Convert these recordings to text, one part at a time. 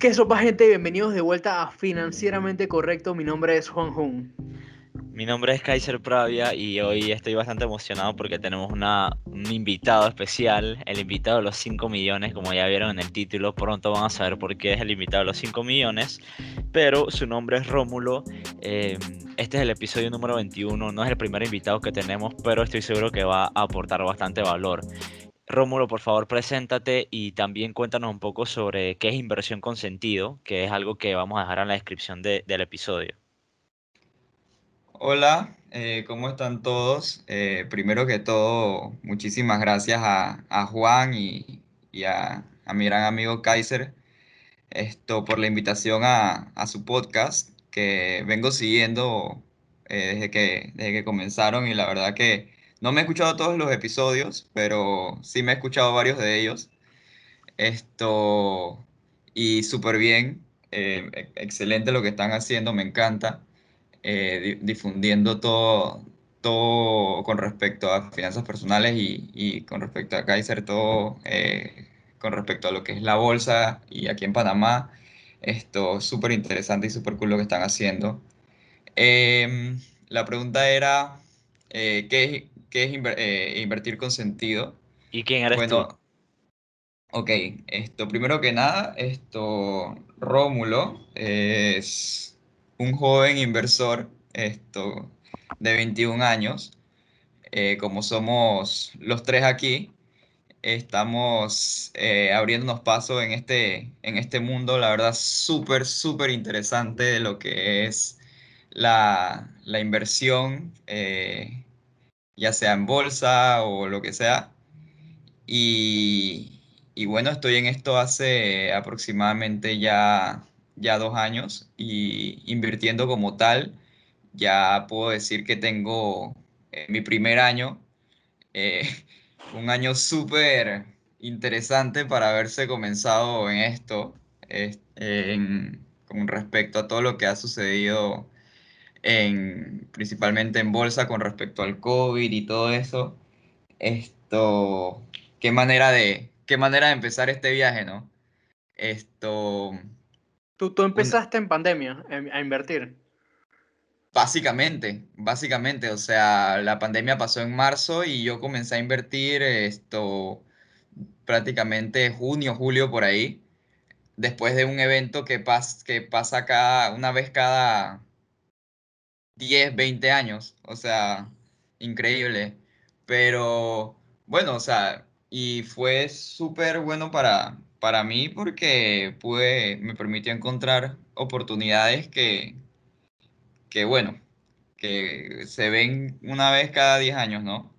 ¿Qué sopa gente? Bienvenidos de vuelta a Financieramente Correcto. Mi nombre es Juan Jun. Mi nombre es Kaiser Pravia y hoy estoy bastante emocionado porque tenemos un invitado especial, el invitado de los 5 millones, como ya vieron en el título, pronto van a saber por qué es el invitado de los 5 millones, pero su nombre es Rómulo, eh, este es el episodio número 21, no es el primer invitado que tenemos, pero estoy seguro que va a aportar bastante valor. Rómulo, por favor, preséntate y también cuéntanos un poco sobre qué es inversión con sentido, que es algo que vamos a dejar en la descripción de, del episodio. Hola, eh, ¿cómo están todos? Eh, primero que todo, muchísimas gracias a, Juan y, a, mi gran amigo Kaiser esto, por la invitación a, a su podcast, que vengo siguiendo eh, desde, que, desde que comenzaron y la verdad que no me he escuchado todos los episodios, pero sí me he escuchado varios de ellos. Esto, y súper bien, excelente lo que están haciendo, me encanta eh, difundiendo todo, todo con respecto a finanzas personales y, y con respecto a Kaiser, todo eh, con respecto a lo que es la bolsa y aquí en Panamá. Esto súper interesante y súper cool lo que están haciendo. Eh, la pregunta era, eh, ¿qué qué es inver eh, invertir con sentido? ¿Y quién eres bueno, tú? Ok, esto, primero que nada, esto, Rómulo es un joven inversor esto, de 21 años. Eh, como somos los tres aquí, estamos eh, abriéndonos paso en este, en este mundo, la verdad, súper, súper interesante de lo que es la, la inversión, eh, ya sea en bolsa o lo que sea. Y, bueno, estoy en esto hace aproximadamente ya ya dos años y invirtiendo como tal, ya puedo decir que tengo eh, mi primer año, eh, un año súper interesante para haberse comenzado en esto, en, con respecto a todo lo que ha sucedido en, principalmente en bolsa con respecto al COVID y todo eso. Esto, qué manera de, qué manera de empezar este viaje, ¿no? Esto, Tú, tú empezaste en pandemia a invertir. Básicamente, básicamente, o sea, la pandemia pasó en marzo y yo comencé a invertir esto prácticamente junio, julio por ahí, después de un evento que, pas, que pasa cada, una vez cada 10, 20 años, o sea, increíble. Pero bueno, o sea, y fue súper bueno para, para mí porque pude, me permitió encontrar oportunidades que, que, bueno, que se ven una vez cada 10 años, ¿no?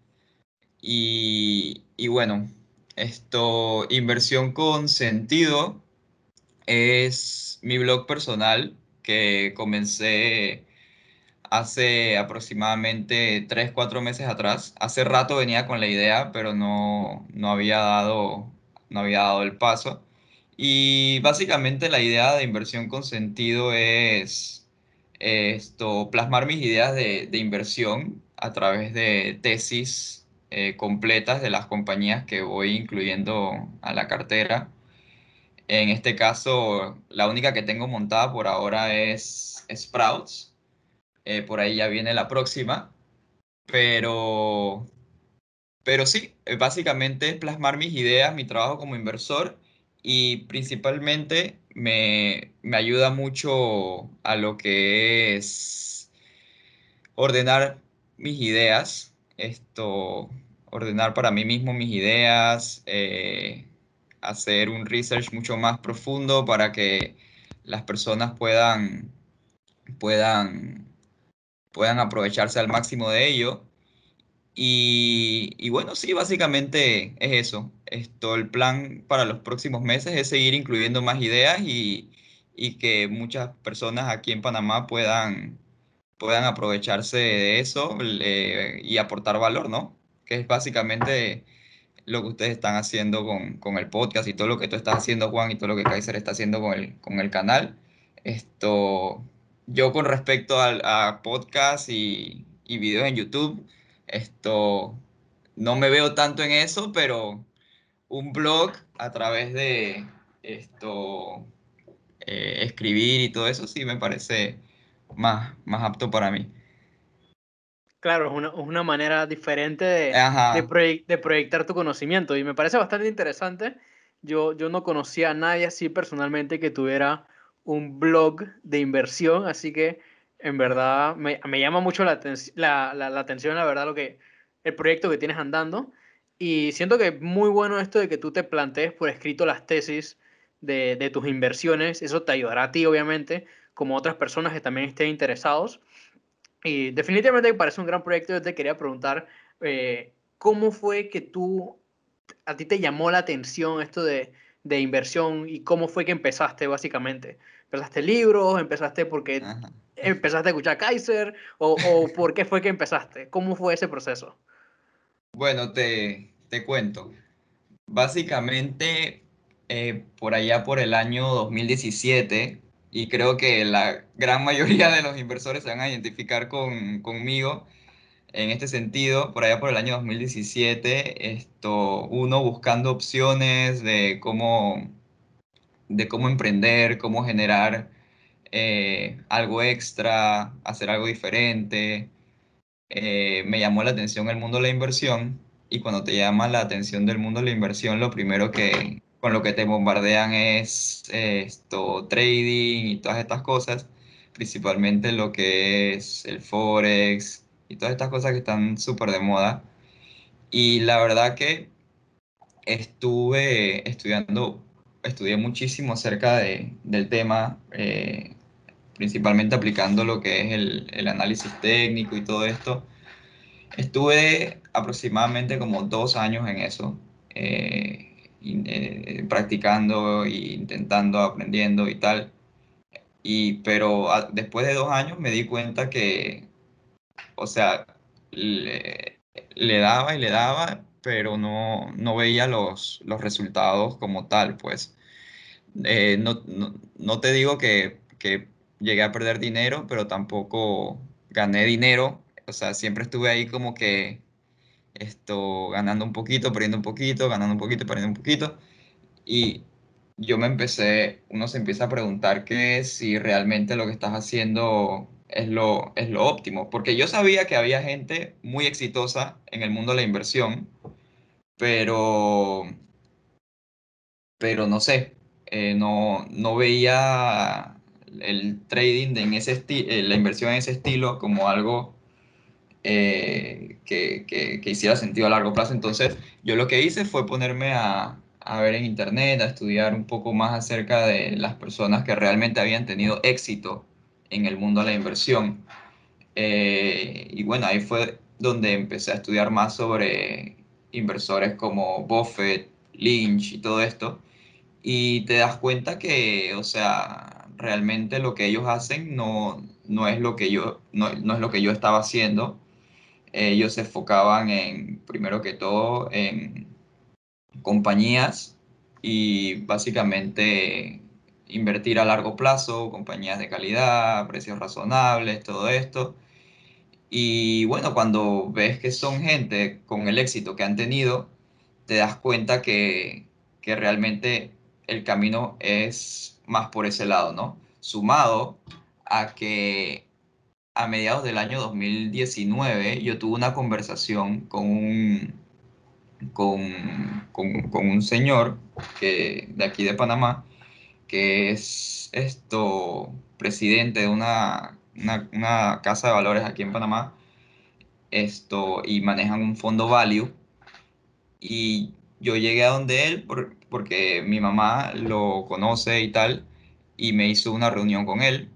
Y, y bueno, esto, inversión con sentido es mi blog personal que comencé hace aproximadamente 3, 4 meses atrás. Hace rato venía con la idea, pero no, no había dado no había dado el paso. Y básicamente la idea de inversión con sentido es esto, plasmar mis ideas de, de inversión a través de tesis eh, completas de las compañías que voy incluyendo a la cartera. En este caso, la única que tengo montada por ahora es Sprouts. Eh, por ahí ya viene la próxima. Pero pero sí, eh, básicamente es plasmar mis ideas, mi trabajo como inversor y principalmente me, me ayuda mucho a lo que es ordenar mis ideas, esto, ordenar para mí mismo mis ideas, eh, hacer un research mucho más profundo para que las personas puedan, puedan, puedan aprovecharse al máximo de ello. Y, bueno, sí, básicamente es eso. Esto, el plan para los próximos meses es seguir incluyendo más ideas y, y que muchas personas aquí en Panamá puedan, puedan aprovecharse de eso y aportar valor, ¿no? Que es básicamente lo que ustedes están haciendo con, con, el podcast y todo lo que tú estás haciendo, Juan, y todo lo que Kaiser está haciendo con el, con el canal. Esto, yo con respecto al, a podcast y, y videos en YouTube, esto, no me veo tanto en eso, pero un blog a través de esto, eh, escribir y todo eso sí me parece más, más apto para mí. Claro, es una, una manera diferente de, de proyectar tu conocimiento y me parece bastante interesante. Yo, yo no conocía a nadie así personalmente que tuviera un blog de inversión, así que en verdad me, me llama mucho la, la, la- atención, la verdad, lo que, el proyecto que tienes andando. Y siento que es muy bueno esto de que tú te plantees por escrito las tesis de, de tus inversiones. Eso te ayudará a ti, obviamente, como otras personas que también estén interesados. Y definitivamente me parece un gran proyecto. Yo te quería preguntar, eh, ¿cómo fue que tú, a ti te llamó la atención esto de, de inversión y cómo fue que empezaste básicamente? ¿Empezaste libros? ¿Empezaste porque ajá. empezaste a escuchar Kaiser? ¿O, o por qué fue que empezaste? ¿Cómo fue ese proceso? Bueno, te, te cuento. Básicamente, eh, por allá por el año 2017, y creo que la gran mayoría de los inversores se van a identificar con, conmigo en este sentido, por allá por el año 2017, esto, uno buscando opciones de cómo, de cómo emprender, cómo generar eh, algo extra, hacer algo diferente eh, me llamó la atención el mundo de la inversión y cuando te llama la atención del mundo de la inversión, lo primero que con lo que te bombardean es eh, esto, trading y todas estas cosas, principalmente lo que es el forex y todas estas cosas que están súper de moda. Y la verdad que estuve estudiando, estudié muchísimo acerca de, del tema, eh, principalmente aplicando lo que es el, el análisis técnico y todo esto. Estuve aproximadamente como dos años en eso, eh, y, eh, practicando e intentando, aprendiendo y tal. Y, pero a- después de dos años me di cuenta que, o sea, le, le daba y le daba, pero no, no veía los, los resultados como tal, pues. Eh, no, no, no te digo que, que llegué a perder dinero, pero tampoco gané dinero. O sea, siempre estuve ahí como que esto, ganando un poquito, perdiendo un poquito, ganando un poquito, perdiendo un poquito. Y yo me empecé, uno se empieza a preguntar que si realmente lo que estás haciendo es lo, es lo óptimo. Porque yo sabía que había gente muy exitosa en el mundo de la inversión, pero pero no sé, eh, no, no veía el trading en ese esti- eh, la inversión en ese estilo como algo eh, que, que- que hiciera sentido a largo plazo. Entonces, yo lo que hice fue ponerme a, a ver en internet, a estudiar un poco más acerca de las personas que realmente habían tenido éxito en el mundo de la inversión. Eh, y bueno, ahí fue donde empecé a estudiar más sobre inversores como Buffett, Lynch y todo esto y te das cuenta que, o sea, realmente lo que ellos hacen no, no es lo que yo, no, no es lo que yo estaba haciendo. Ellos se enfocaban en, primero que todo, en compañías y básicamente invertir a largo plazo, compañías de calidad, precios razonables, todo esto. Y bueno, cuando ves que son gente con el éxito que han tenido, te das cuenta que, que realmente el camino es más por ese lado, ¿no? Sumado a que a mediados del año 2019 yo tuve una conversación con un, con, con- con un señor que, de aquí de Panamá, que es esto, presidente de una, una una casa de valores aquí en Panamá esto y manejan un fondo value y yo llegué a donde él por- porque mi mamá lo conoce y tal y me hizo una reunión con él.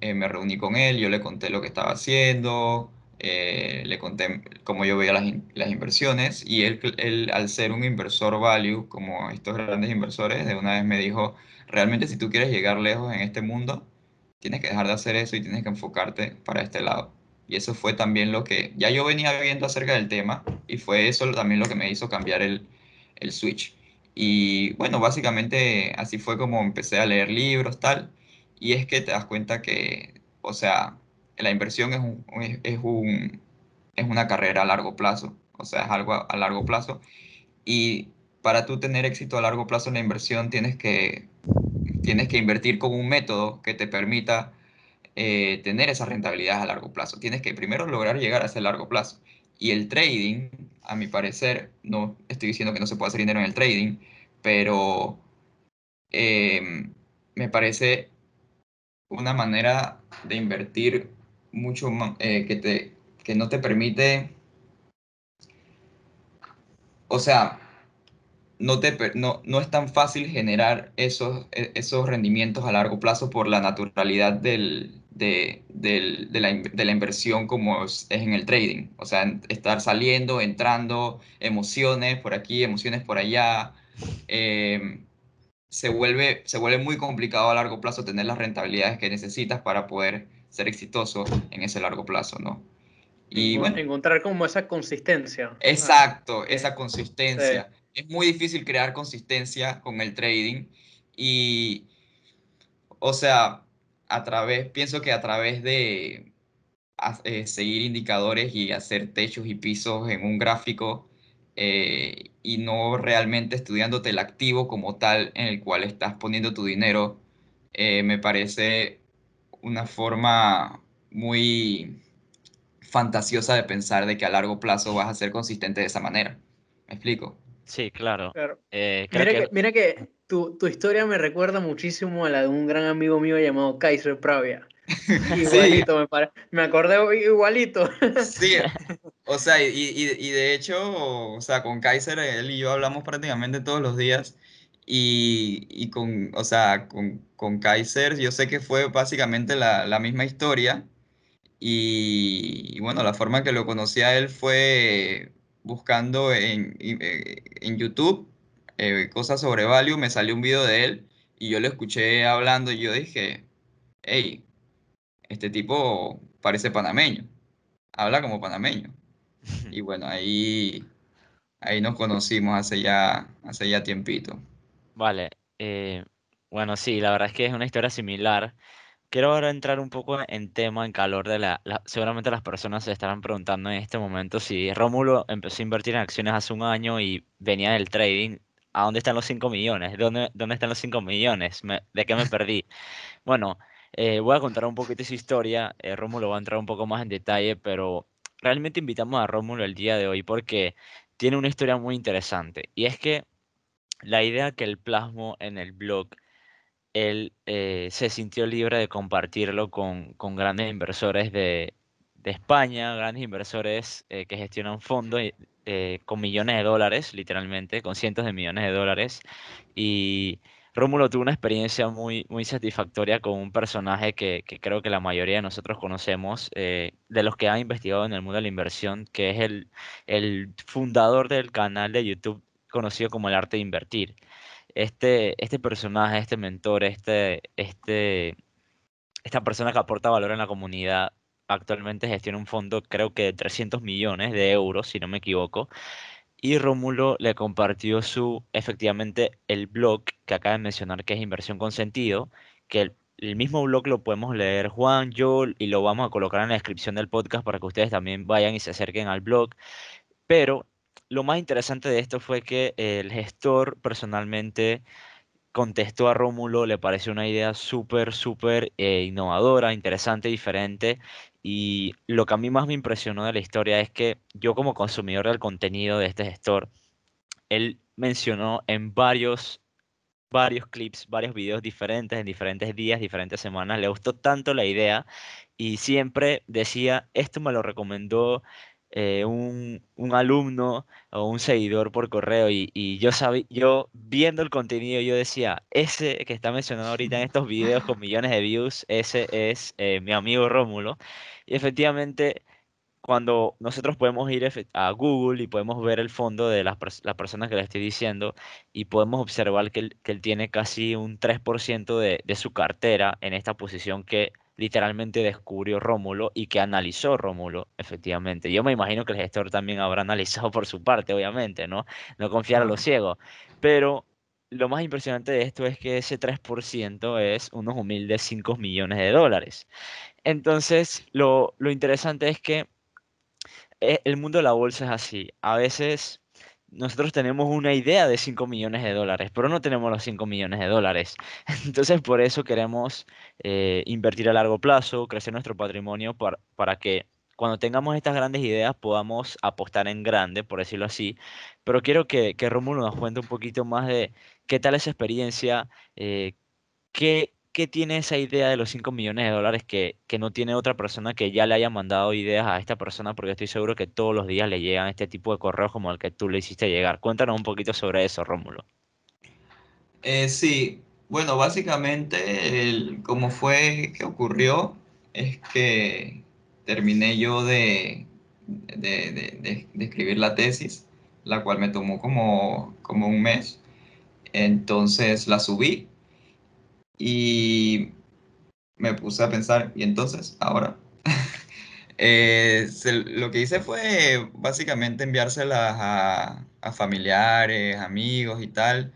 Eh, me reuní con él, yo le conté lo que estaba haciendo, eh, le conté cómo yo veía las, las inversiones y él, él, al ser un inversor value, como estos grandes inversores, de una vez me dijo, realmente si tú quieres llegar lejos en este mundo, tienes que dejar de hacer eso y tienes que enfocarte para este lado. Y eso fue también lo que ya yo venía viendo acerca del tema y fue eso también lo que me hizo cambiar el, el switch. Y bueno, básicamente así fue como empecé a leer libros, tal. Y es que te das cuenta que, o sea, la inversión es un, es, un, es una carrera a largo plazo. O sea, es algo a, a largo plazo. Y para tú tener éxito a largo plazo en la inversión tienes que tienes que invertir con un método que te permita eh, tener esa rentabilidad a largo plazo. Tienes que primero lograr llegar a ese largo plazo. Y el trading, a mi parecer, no estoy diciendo que no se pueda hacer dinero en el trading, pero em, me parece una manera de invertir mucho eh, que, te, que no te permite, o sea, no, te, no, no es tan fácil generar esos, e, esos rendimientos a largo plazo por la naturalidad del, de, del, de, la, de, la, inversión como es, en el trading. O sea, estar saliendo, entrando, emociones por aquí, emociones por allá. Eh, se, vuelve, se vuelve muy complicado a largo plazo tener las rentabilidades que necesitas para poder ser exitoso en ese largo plazo, ¿no? Y bueno, encontrar como esa consistencia. Exacto, esa consistencia. Es muy difícil crear consistencia con el trading y, o sea, a través, pienso que a través de eh, seguir indicadores y hacer techos y pisos en un gráfico eh, y no realmente estudiándote el activo como tal en el cual estás poniendo tu dinero, eh, me parece una forma muy fantasiosa de pensar de que a largo plazo vas a ser consistente de esa manera. ¿Me explico? Sí, claro. Eh, mira, que... tu, historia me recuerda muchísimo a la de un gran amigo mío llamado Kaiser Pravia. Igualito, me, me acordé igualito. Sí, o sea, y, de hecho, o sea, con Kaiser, él y yo hablamos prácticamente todos los días. Y, con, o sea, con, Kaiser, yo sé que fue básicamente la, la misma historia. Y, bueno, la forma que lo conocí a él fue buscando en, eh, en YouTube eh, cosas sobre Value, me salió un video de él y yo lo escuché hablando y yo dije, hey, este tipo parece panameño, habla como panameño. Y bueno, ahí, ahí nos conocimos hace ya, hace ya tiempito. Vale, eh, bueno, sí, la verdad es que es una historia similar. Quiero ahora entrar un poco en tema, en calor de la, Seguramente las personas se estarán preguntando en este momento si Rómulo empezó a invertir en acciones hace un año y venía del trading. ¿A dónde están los 5 millones? ¿Dónde, dónde están los 5 millones? ¿De qué me perdí? Bueno, eh, voy a contar un poquito esa historia. Eh, Rómulo va a entrar un poco más en detalle, pero realmente invitamos a Rómulo el día de hoy porque tiene una historia muy interesante. Y es que la idea que él plasmó en el blog él eh, se sintió libre de compartirlo con, grandes inversores de, España, grandes inversores eh, que gestionan fondos eh, con millones de dólares, literalmente, con cientos de millones de dólares. Y Rómulo tuvo una experiencia muy, muy satisfactoria con un personaje que, creo que la mayoría de nosotros conocemos, de los que han investigado en el mundo de la inversión, que es el, el fundador del canal de YouTube conocido como el arte de invertir este, este personaje, este mentor, este, este, esta persona que aporta valor en la comunidad, actualmente gestiona un fondo creo que de 300 millones de euros, si no me equivoco. Y Rómulo le compartió su, efectivamente, el blog que acaba de mencionar, que es Inversión con Sentido, que el, el mismo blog lo podemos leer Juan, yo, y lo vamos a colocar en la descripción del podcast para que ustedes también vayan y se acerquen al blog. Pero lo más interesante de esto fue que el gestor personalmente contestó a Rómulo, le pareció una idea súper, súper eh, innovadora, interesante, diferente. Y lo que a mí más me impresionó de la historia es que yo como consumidor del contenido de este gestor, él mencionó en varios, varios clips, varios videos diferentes, en diferentes días, diferentes semanas, le gustó tanto la idea y siempre decía, esto me lo recomendó eh, un, alumno o un seguidor por correo y, yo sabía, yo viendo el contenido yo decía, ese que está mencionado ahorita en estos videos con millones de views, ese es eh, mi amigo Rómulo. Y efectivamente, cuando nosotros podemos ir a Google y podemos ver el fondo de las, personas que le estoy diciendo y podemos observar que él, que él tiene casi un 3% de, de su cartera en esta posición que literalmente descubrió Rómulo y que analizó Rómulo, efectivamente. Yo me imagino que el gestor también habrá analizado por su parte, obviamente, ¿no? No confiar a los ciegos. Pero lo más impresionante de esto es que ese 3% es unos humildes 5 millones de dólares. Entonces, lo, lo interesante es que eh, el mundo de la bolsa es así. A veces nosotros tenemos una idea de 5 millones de dólares, pero no tenemos los 5 millones de dólares. Entonces, por eso queremos eh, invertir a largo plazo, crecer nuestro patrimonio para, para que cuando tengamos estas grandes ideas podamos apostar en grande, por decirlo así. Pero quiero que, que Rómulo nos cuente un poquito más de qué tal esa experiencia, eh, qué, qué tiene esa idea de los 5 millones de dólares que, que, no tiene otra persona que ya le haya mandado ideas a esta persona, porque estoy seguro que todos los días le llegan este tipo de correos como el que tú le hiciste llegar. Cuéntanos un poquito sobre eso, Rómulo. Eh, sí, bueno, básicamente, como fue que ocurrió, es que terminé yo de, de, de, de, escribir la tesis, la cual me tomó como, como un mes. Entonces la subí y me puse a pensar, y entonces, ahora, eh, lo que hice fue básicamente enviárselas a, a familiares, amigos y tal,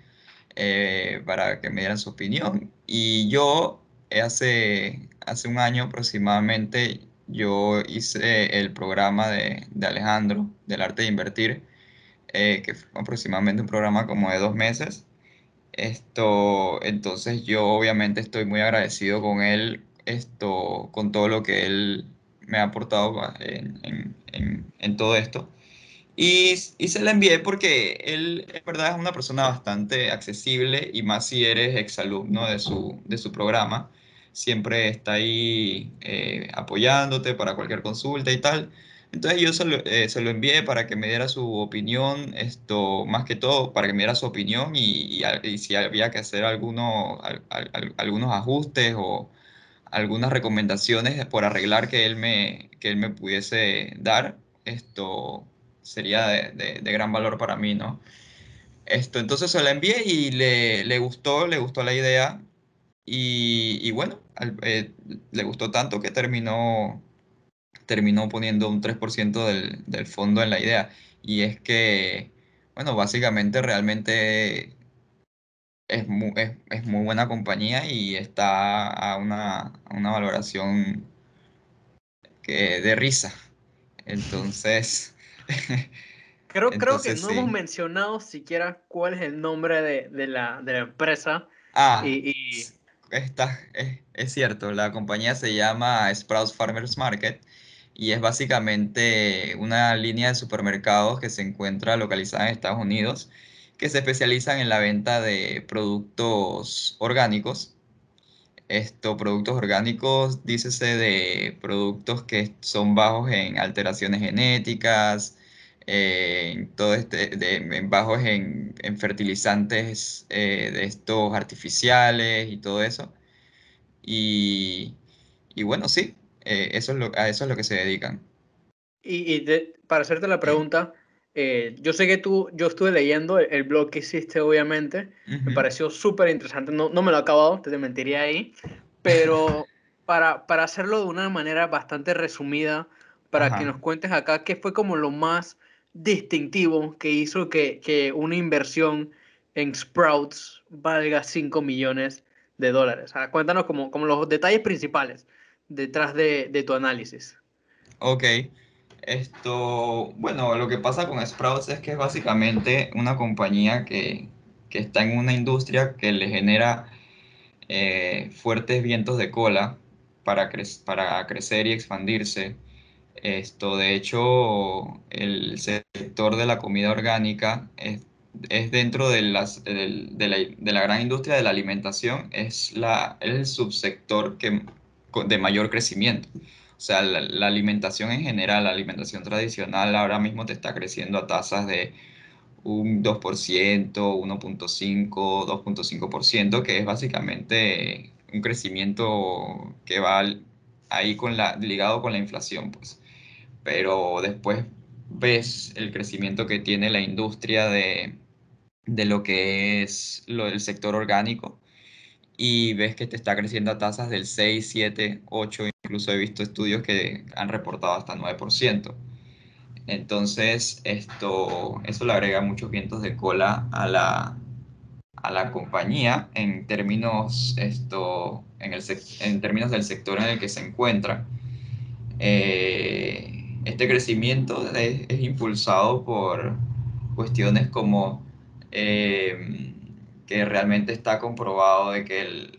eh, para que me dieran su opinión. Y yo hace, hace un año aproximadamente, yo hice el programa de, de Alejandro, del arte de invertir, eh, que fue aproximadamente un programa como de dos meses esto, entonces yo obviamente estoy muy agradecido con él, esto, con todo lo que él me ha aportado en, en, en, en todo esto. Y, y, se la envié porque él, es verdad, es una persona bastante accesible y más si eres exalumno de su, de su programa. Siempre está ahí eh, apoyándote para cualquier consulta y tal. Entonces yo se lo, eh, se lo, envié para que me diera su opinión, esto, más que todo, para que me diera su opinión y, y, y si había que hacer alguno, al, al, algunos ajustes o algunas recomendaciones por arreglar que él me, que él me pudiese dar, esto sería de, de, de gran valor para mí, ¿no? Esto, entonces se la envié y le, le gustó, le gustó la idea y, y bueno, al, eh, le gustó tanto que terminó terminó poniendo un 3% del, del fondo en la idea. Y es que, bueno, básicamente realmente es muy, es, es muy buena compañía y está a una, a una valoración que de risa. Entonces... creo, entonces, creo que no sí. hemos mencionado siquiera cuál es el nombre de, de, la, de la, empresa. Ah, y, y... Está, es, es, cierto, la compañía se llama Sprouts Farmers Market y es básicamente una línea de supermercados que se encuentra localizada en Estados Unidos, que se especializan en la venta de productos orgánicos. Estos productos orgánicos, dícese de productos que son bajos en alteraciones genéticas, todo este, de, bajos en, en fertilizantes eh, de estos artificiales y todo eso. Y, y bueno, sí, eh, eso es lo, a eso es lo que se dedican. Y, y de, para hacerte la pregunta, eh, yo sé que tú, yo estuve leyendo el, el blog que hiciste, obviamente, uh -huh. me pareció súper interesante, no, no me lo he acabado, te mentiría ahí, pero para, para hacerlo de una manera bastante resumida, para Ajá. que nos cuentes acá qué fue como lo más distintivo que hizo que, que una inversión en Sprouts valga 5 millones de dólares. O sea, cuéntanos como, como los detalles principales detrás de, de, tu análisis. Ok. Esto, bueno, lo que pasa con Sprouts es que es básicamente una compañía que, que está en una industria que le genera eh, fuertes vientos de cola para, cre para crecer y expandirse. Esto, de hecho, el sector de la comida orgánica es, es dentro de, las, de, de, la, de, la, gran industria de la alimentación, es, la, es el subsector que de mayor crecimiento. O sea, la, alimentación en general, la alimentación tradicional ahora mismo te está creciendo a tasas de un 2%, 1.5, 2.5%, que es básicamente un crecimiento que va ahí con la, ligado con la inflación, pues. Pero después ves el crecimiento que tiene la industria de, de lo que es lo, el sector orgánico y ves que te está creciendo a tasas del 6, 7, 8, incluso he visto estudios que han reportado hasta 9%. Entonces, esto, eso le agrega muchos vientos de cola a la, a la compañía en términos, esto, en, el, en términos del sector en el que se encuentra. Eh, este crecimiento es, es impulsado por, cuestiones como eh, que realmente está comprobado de que el,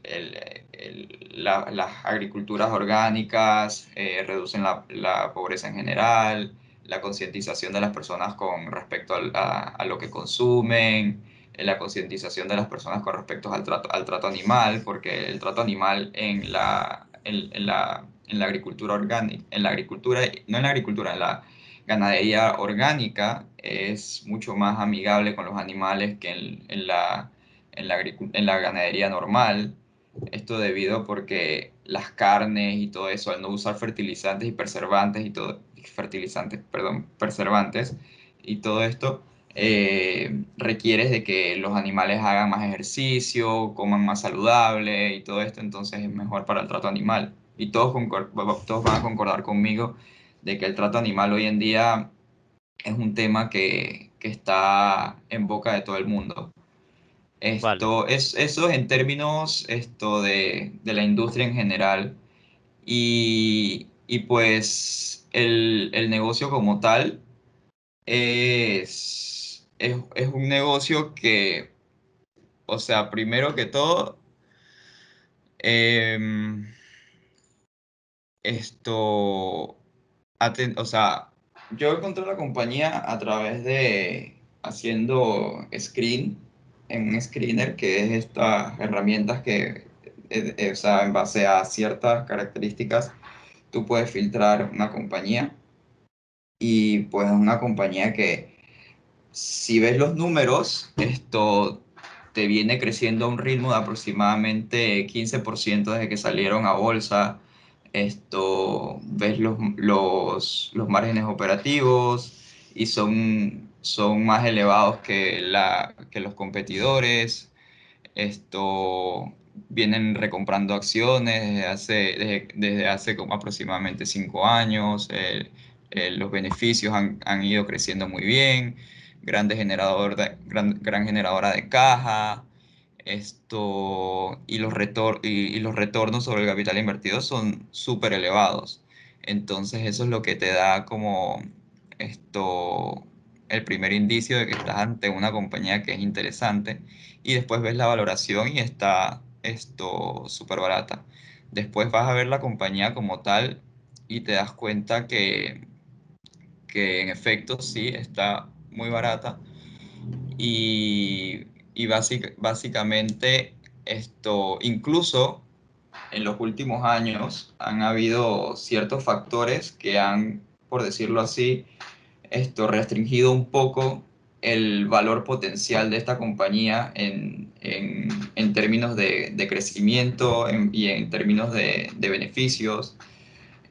las agriculturas orgánicas eh, reducen la, la, pobreza en general, la concientización de las personas con respecto a, lo que consumen, la concientización de las personas con respecto al trato, al trato animal, porque el trato animal en la, en, la, en la agricultura orgánica, en la agricultura, no en la agricultura, en la ganadería orgánica es mucho más amigable con los animales que en, en la, en, la, ganadería normal. Esto debido porque las carnes y todo eso, al no usar fertilizantes y preservantes y todo, fertilizantes, perdón, preservantes y todo esto, eh, requiere de que los animales hagan más ejercicio, coman más saludable y todo esto, entonces es mejor para el trato animal. Y todos, todos van a concordar conmigo de que el trato animal hoy en día es un tema que, que está en boca de todo el mundo. Esto, es, eso en términos esto de, de la industria en general. Y, y pues el, el, negocio como tal es, es, es, un negocio que, o sea, primero que todo, eh, esto, o sea, yo encontré la compañía a través de haciendo screen en un screener, que es estas herramientas que, eh, eh, o sea, en base a ciertas características, tú puedes filtrar una compañía y pues es una compañía que si ves los números, esto te viene creciendo a un ritmo de aproximadamente 15% desde que salieron a bolsa. Esto, ves los, los, los márgenes operativos y son son más elevados que, la, que los competidores. Esto vienen recomprando acciones desde hace, desde, hace como aproximadamente cinco años. los beneficios han, han, ido creciendo muy bien. Grande generador de, gran, gran generadora de caja. Esto, y, los retor y, y los retornos sobre el capital invertido son súper elevados. Entonces eso es lo que te da como esto el primer indicio de que estás ante una compañía que es interesante y después ves la valoración y está esto súper barata. Después vas a ver la compañía como tal y te das cuenta que, que en efecto sí está muy barata y, y básicamente esto incluso en los últimos años han habido ciertos factores que han, por decirlo así, esto restringido un poco el valor potencial de esta compañía en, en, en términos de, de crecimiento y en términos de, de, beneficios.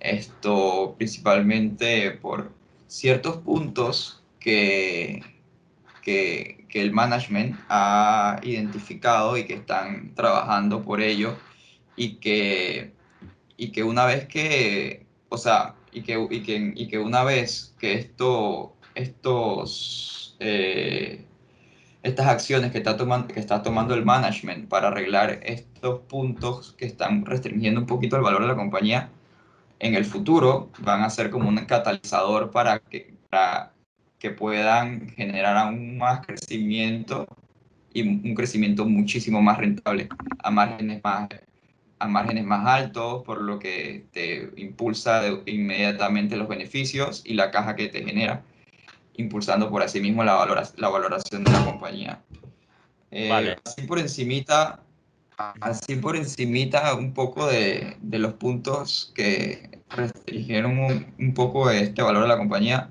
Esto principalmente por ciertos puntos que, que, que, el management ha identificado y que están trabajando por ello y que, y que una vez que, o sea, y que, y que, y que una vez que esto, estos, eh, estas acciones que está, tomando, que está tomando el management para arreglar estos puntos que están restringiendo un poquito el valor de la compañía, en el futuro van a ser como un catalizador para que, para que puedan generar aún más crecimiento y un crecimiento muchísimo más rentable a márgenes más a márgenes más altos, por lo que te impulsa inmediatamente los beneficios y la caja que te genera, impulsando por así mismo la, la valoración de la compañía. Eh, así por encimita, así por encimita un poco de, de los puntos que restringieron un, un, poco este valor de la compañía,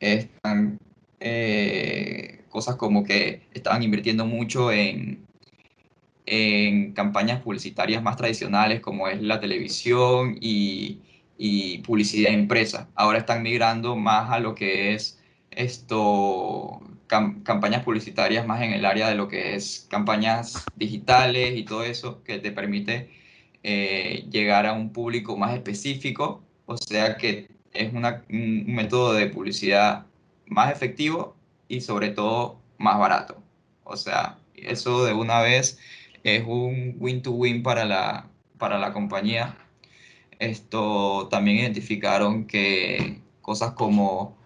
están eh, cosas como que estaban invirtiendo mucho en en campañas publicitarias más tradicionales como es la televisión y, y publicidad impresa. Ahora están migrando más a lo que es esto, campañas publicitarias más en el área de lo que es campañas digitales y todo eso que te permite eh, llegar a un público más específico, o sea que es una, un método de publicidad más efectivo y sobre todo más barato. O sea, eso de una vez es un win-to-win para la, para la compañía. Esto también identificaron que cosas como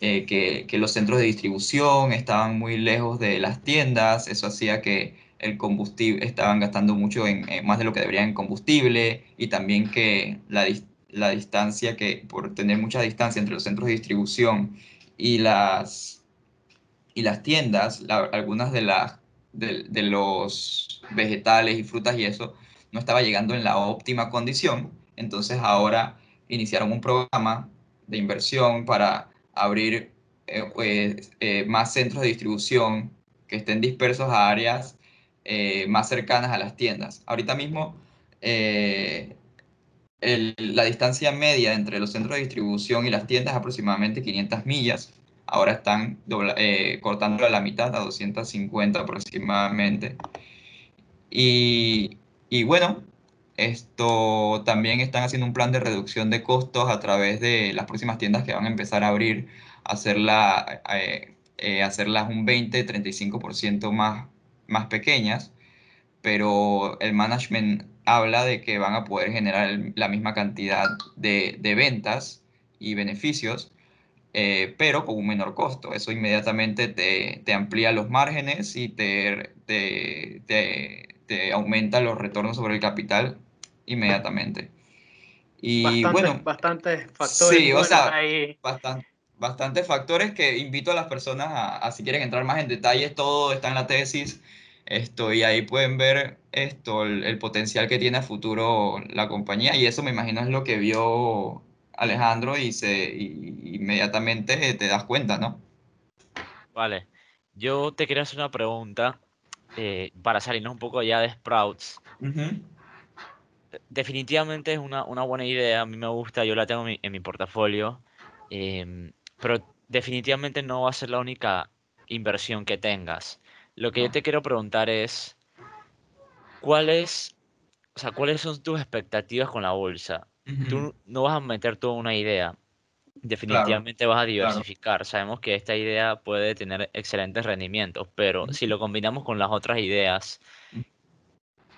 eh, que, que los centros de distribución estaban muy lejos de las tiendas, eso hacía que el combustible, estaban gastando mucho en, en más de lo que deberían en combustible y también que la, la distancia que, por tener mucha distancia entre los centros de distribución y las, y las tiendas, la- algunas de las de, los vegetales y frutas y eso no estaba llegando en la óptima condición. Entonces ahora iniciaron un programa de inversión para abrir eh, pues, eh, más centros de distribución que estén dispersos a áreas eh, más cercanas a las tiendas. Ahorita mismo la distancia media entre los centros de distribución y las tiendas es aproximadamente 500 millas. Ahora están dobla- eh, cortándolo a la mitad, a 250 aproximadamente. Y, y bueno, esto también están haciendo un plan de reducción de costos a través de las próximas tiendas que van a empezar a abrir, hacerla, eh, eh, hacerlas un 20-35% más, más pequeñas pero el management habla de que van a poder generar la misma cantidad de, de ventas y beneficios, eh, pero con un menor costo. Eso inmediatamente te, te amplía los márgenes y te, te, te- aumenta los retornos sobre el capital inmediatamente. Y Bastantes, bueno, bastantes factores sí, o sea, ahí. bastan- bastantes factores que invito a las personas a, a si quieren entrar más en detalles, todo está en la tesis. Esto, y ahí pueden ver esto, el, el potencial que tiene a futuro la compañía. Y eso me imagino es lo que vio Alejandro y se y inmediatamente te das cuenta, ¿no? Vale, yo te quería hacer una pregunta eh, para salirnos un poco ya de Sprouts. Definitivamente es una, una buena idea, a mí me gusta, yo la tengo en mi, en mi portafolio, em, pero definitivamente no va a ser la única inversión que tengas. Lo que yo te quiero preguntar es, ¿cuáles, o sea, cuáles son tus expectativas con la bolsa? Tú no vas a meter toda una idea, Claro, definitivamente vas a claro. diversificar. Sabemos que esta idea puede tener excelentes rendimientos, pero si lo combinamos con las otras ideas,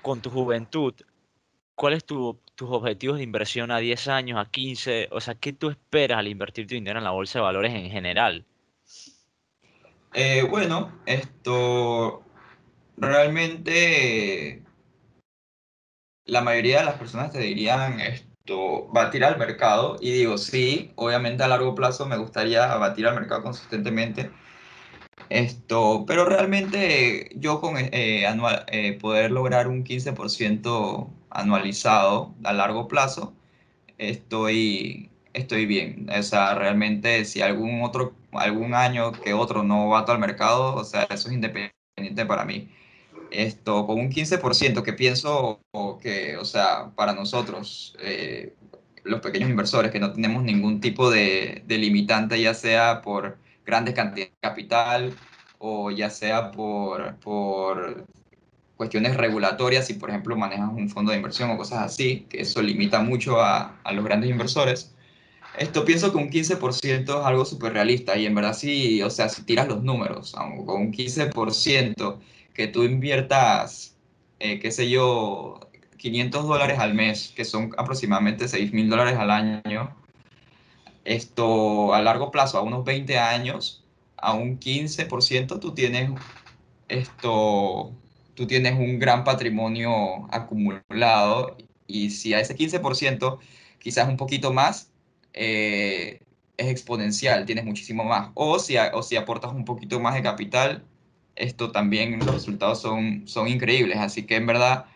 con tu juventud, ¿cuáles tu, tus objetivos de inversión a 10 años, a 15? O sea, ¿qué tú esperas al invertir tu dinero en la bolsa de valores en general? Eh, bueno, esto realmente la mayoría de las personas te dirían esto, batir al mercado. Y digo, sí, obviamente a largo plazo me gustaría batir al mercado consistentemente. Esto, pero realmente yo con eh, anual, eh, poder lograr un 15% anualizado a largo plazo, estoy, estoy bien. O sea, realmente si algún otro, algún año que otro no bato al mercado, o sea, eso es independiente para mí esto con un 15% que pienso que, o sea, para nosotros, eh, los pequeños inversores que no tenemos ningún tipo de, de limitante, ya sea por grandes cantidades de capital o ya sea por, por cuestiones regulatorias, si por ejemplo manejas un fondo de inversión o cosas así, que eso limita mucho a, a los grandes inversores. Esto pienso que un 15% es algo súper realista y en verdad sí, o sea, si tiras los números, con un 15% que tú inviertas, eh, qué sé yo, 500 dólares al mes, que son aproximadamente 6 mil dólares al año, esto a largo plazo, a unos 20 años, a un 15%, tú tienes esto, tú tienes un gran patrimonio acumulado y si a ese 15%, quizás un poquito más, eh, es exponencial, tienes muchísimo más. O si, o si aportas un poquito más de capital, esto también los resultados son, son increíbles. Así que en verdad,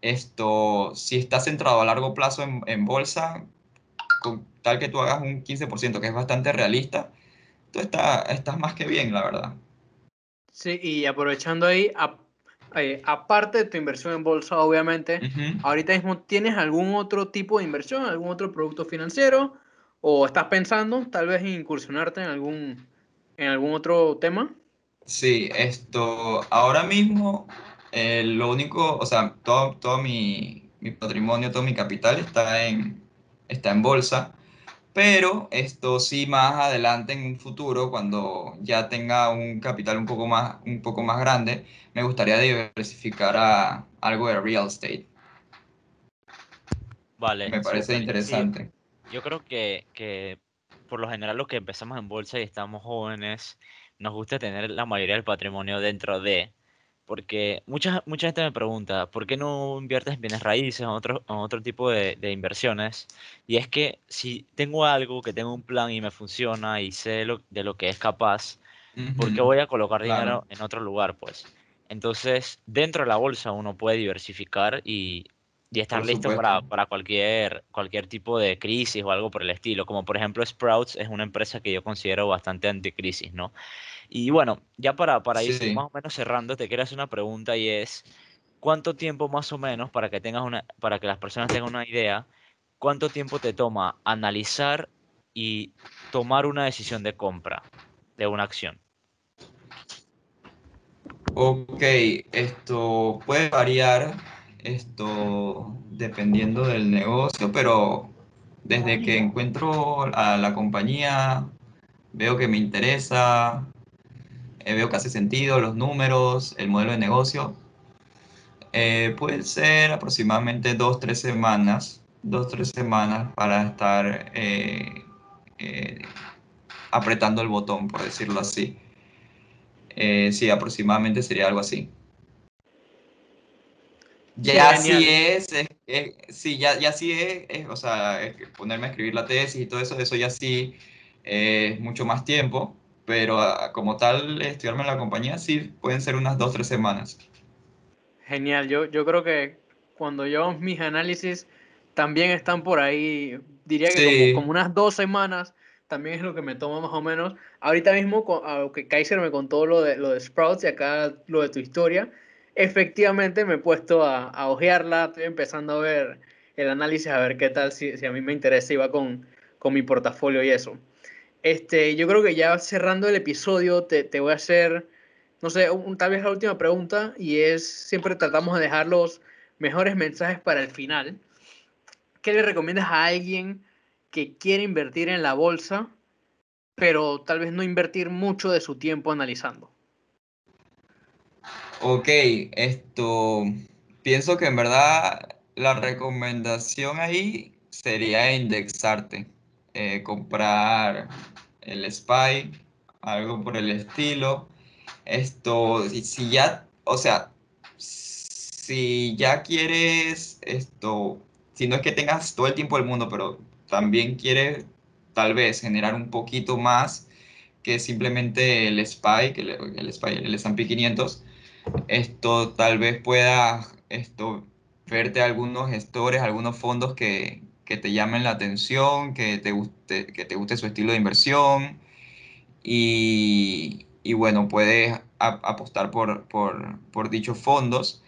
esto, si estás centrado a largo plazo en, en bolsa, con tal que tú hagas un 15%, que es bastante realista, tú está- estás más que bien, la verdad. Sí, y aprovechando ahí, a- eh, aparte de tu inversión en bolsa, obviamente, Ujú. ahorita mismo tienes algún otro tipo de inversión, algún otro producto financiero, o estás pensando tal vez en incursionarte en algún, en algún otro tema. Sí, esto, ahora mismo, eh, lo único, o sea, todo, todo mi, mi patrimonio, todo mi capital está en, está en bolsa, pero esto sí más adelante en un futuro, cuando ya tenga un capital un poco más, un poco más grande, me gustaría diversificar a algo de real estate. Vale, Me parece. Sí, interesante. yo creo que, que por lo general los que empezamos en bolsa y estamos jóvenes, nos gusta tener la mayoría del patrimonio dentro de, porque mucha, mucha gente me pregunta, ¿por qué no inviertes en bienes raíces o otro, en otro tipo de, de inversiones? Y es que si tengo algo, que tengo un plan y me funciona y sé lo, de lo que es capaz, ¿por qué voy a colocar dinero claro, en otro lugar, pues? Entonces, dentro de la bolsa uno puede diversificar y, y estar listo para, para cualquier, cualquier tipo de crisis o algo por el estilo. Como por ejemplo Sprouts es una empresa que yo considero bastante anticrisis, ¿no? Y bueno, ya para, para ir más o menos cerrando, te quiero hacer una pregunta y es, ¿cuánto tiempo más o menos, para que tengas una, para que las personas tengan una idea, cuánto tiempo te toma analizar y tomar una decisión de compra de una acción? Ok, esto puede variar, esto dependiendo del negocio, pero desde que encuentro a la compañía, veo que me interesa, eh, veo que hace sentido los números, el modelo de negocio, eh, puede ser aproximadamente dos, tres semanas, dos, tres semanas para estar eh, eh, apretando el botón, por decirlo así. Sí, aproximadamente sería algo así. Sí, Ya sí genial. es, es- es- sí, ya, ya sí es, es, o sea, ponerme a escribir la tesis y todo eso, eso ya sí es mucho más tiempo, pero ah, como tal, estudiarme en la compañía sí pueden ser unas dos, tres semanas. Genial, yo, yo creo que cuando yo mis análisis también están por ahí, diría que como, como Sí, unas dos semanas, también es lo que me toma más o menos. Ahorita mismo, que Kaiser me contó lo de, lo de Sprouts y acá lo de tu historia, efectivamente me he puesto a, a ojearla, estoy empezando a ver el análisis, a ver qué tal, si, si a mí me interesa y va con, con mi portafolio y eso. Este, yo creo que ya cerrando el episodio, te, te voy a hacer, no sé, tal vez la última pregunta, y es, siempre tratamos de dejar los mejores mensajes para el final. ¿Qué le recomiendas a alguien que quiere invertir en la bolsa, pero tal vez no invertir mucho de su tiempo analizando? Ok, esto, pienso que en verdad la recomendación ahí sería indexarte, eh, comprar el SPY, algo por el estilo. Esto, si, ya, o sea, si ya quieres esto, si no es que tengas todo el tiempo del mundo, pero también quieres tal vez generar un poquito más que simplemente el SPY, que el, el SPY, el S&P 500, esto tal vez pueda esto, verte algunos gestores, algunos fondos que, que te llamen la atención, que te guste, que te guste su estilo de inversión y, y bueno, puedes apostar por, por, por dichos fondos.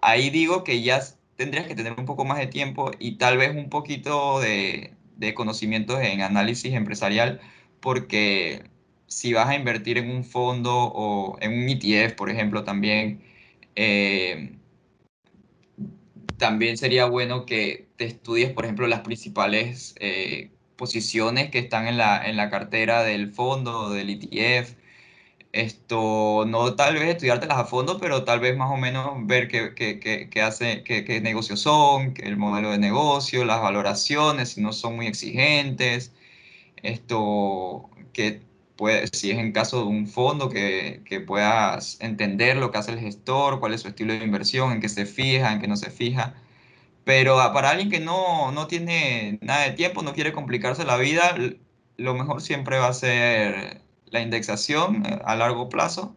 Ahí digo que ya tendrías que tener un poco más de tiempo y tal vez un poquito de, de conocimientos en análisis empresarial, porque si vas a invertir en un fondo o en un ETF, por ejemplo, también, eh, también sería bueno que te estudies, por ejemplo, las principales eh, posiciones que están en la, en la cartera del fondo o del ETF esto, no tal vez estudiártelas a fondo, pero tal vez más o menos ver qué, qué, qué, hace, qué, negocios son, el modelo de negocio, las valoraciones, si no son muy exigentes, esto, que puede, si es en caso de un fondo, que, que puedas entender lo que hace el gestor, cuál es su estilo de inversión, en qué se fija, en qué no se fija. Pero ah, para alguien que no, no tiene nada de tiempo, no quiere complicarse la vida, lo mejor siempre va a ser la indexación eh, a largo plazo.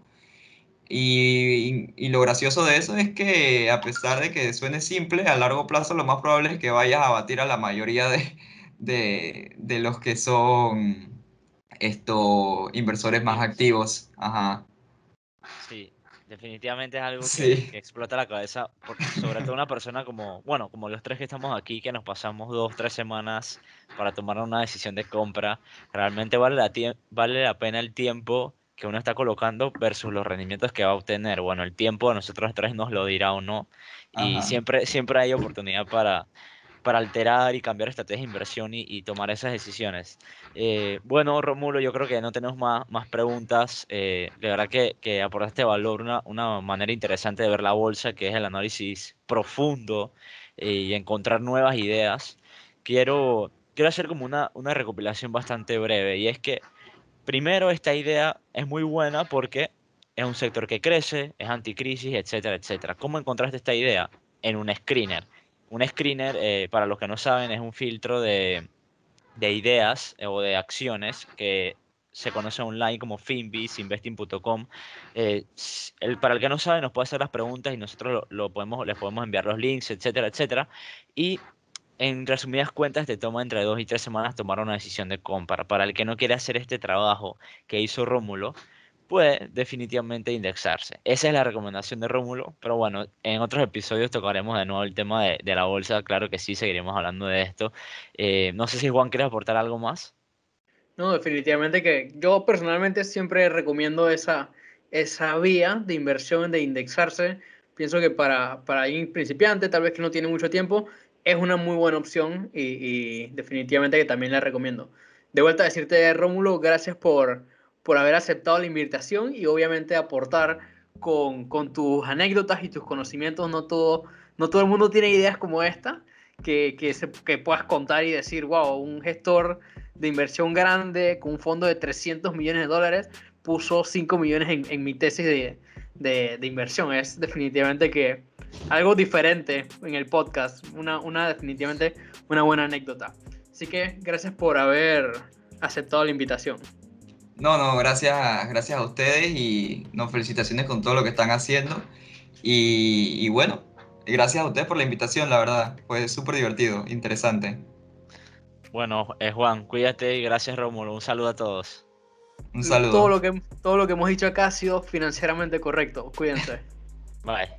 Y, y lo gracioso de eso es que a pesar de que suene simple, a largo plazo lo más probable es que vayas a batir a la mayoría de, de, de los que son estos inversores más Activos. Ajá. Sí, definitivamente es algo que, Sí, que explota la cabeza, por- sobre todo una persona como, bueno, como los tres que estamos aquí, que nos pasamos dos, tres semanas para tomar una decisión de compra, realmente vale la, vale la pena el tiempo que uno está colocando versus los rendimientos que va a obtener. Bueno, el tiempo a nosotros tres nos lo dirá o no, y ajá. siempre, siempre hay oportunidad para, para alterar y cambiar estrategias de inversión y, tomar esas decisiones. Eh, bueno, Romulo, yo creo que no tenemos más, más preguntas. Eh, de verdad que, que aportaste valor, una, una manera interesante de ver la bolsa, que es el análisis profundo eh, y encontrar nuevas ideas. Quiero, quiero hacer como una, una recopilación bastante breve y es que primero esta idea es muy buena porque es un sector que crece, es anticrisis, etcétera, etcétera. ¿Cómo encontraste esta idea? En un screener. Un screener, eh, para los que no saben, es un filtro de, de ideas eh, o de acciones que se conoce online como Finbis, investing.com. Eh, para el que no sabe, nos puede hacer las preguntas y nosotros lo, podemos, les podemos enviar los links, etcétera, etcétera. Y en resumidas cuentas, te toma entre dos y tres semanas tomar una decisión de compra. Para el que no quiere hacer este trabajo que hizo Rómulo, puede definitivamente indexarse. Esa es la recomendación de Rómulo, pero bueno, en otros episodios tocaremos de nuevo el tema de, la bolsa, claro que sí, seguiremos hablando de esto. Eh, no sé si Juan quiere aportar algo más. No, definitivamente que yo personalmente siempre recomiendo esa, esa vía de inversión, de indexarse. Pienso que para, para alguien principiante, tal vez que no tiene mucho tiempo, es una muy buena opción y, y definitivamente que también la recomiendo. De vuelta a decirte, Rómulo, gracias por por haber aceptado la invitación y obviamente aportar con, con, tus anécdotas y tus conocimientos. No todo, no todo el mundo tiene ideas como esta, que, que, se, que puedas contar y decir, wow, un gestor de inversión grande con un fondo de 300 millones de dólares puso 5 millones en, en mi tesis de, de, de, inversión. Es definitivamente que algo diferente en el podcast, una, una definitivamente una buena anécdota. Así que gracias por haber aceptado la invitación. No, no, gracias, gracias a ustedes y no, felicitaciones con todo lo que están haciendo. Y, bueno, gracias a ustedes por la invitación, la verdad. Fue súper divertido, interesante. Bueno, eh, Juan, cuídate y gracias Rómulo. Un saludo a todos. Un saludo. Todo lo que, todo lo que hemos dicho acá ha sido financieramente correcto. Cuídense. Bye.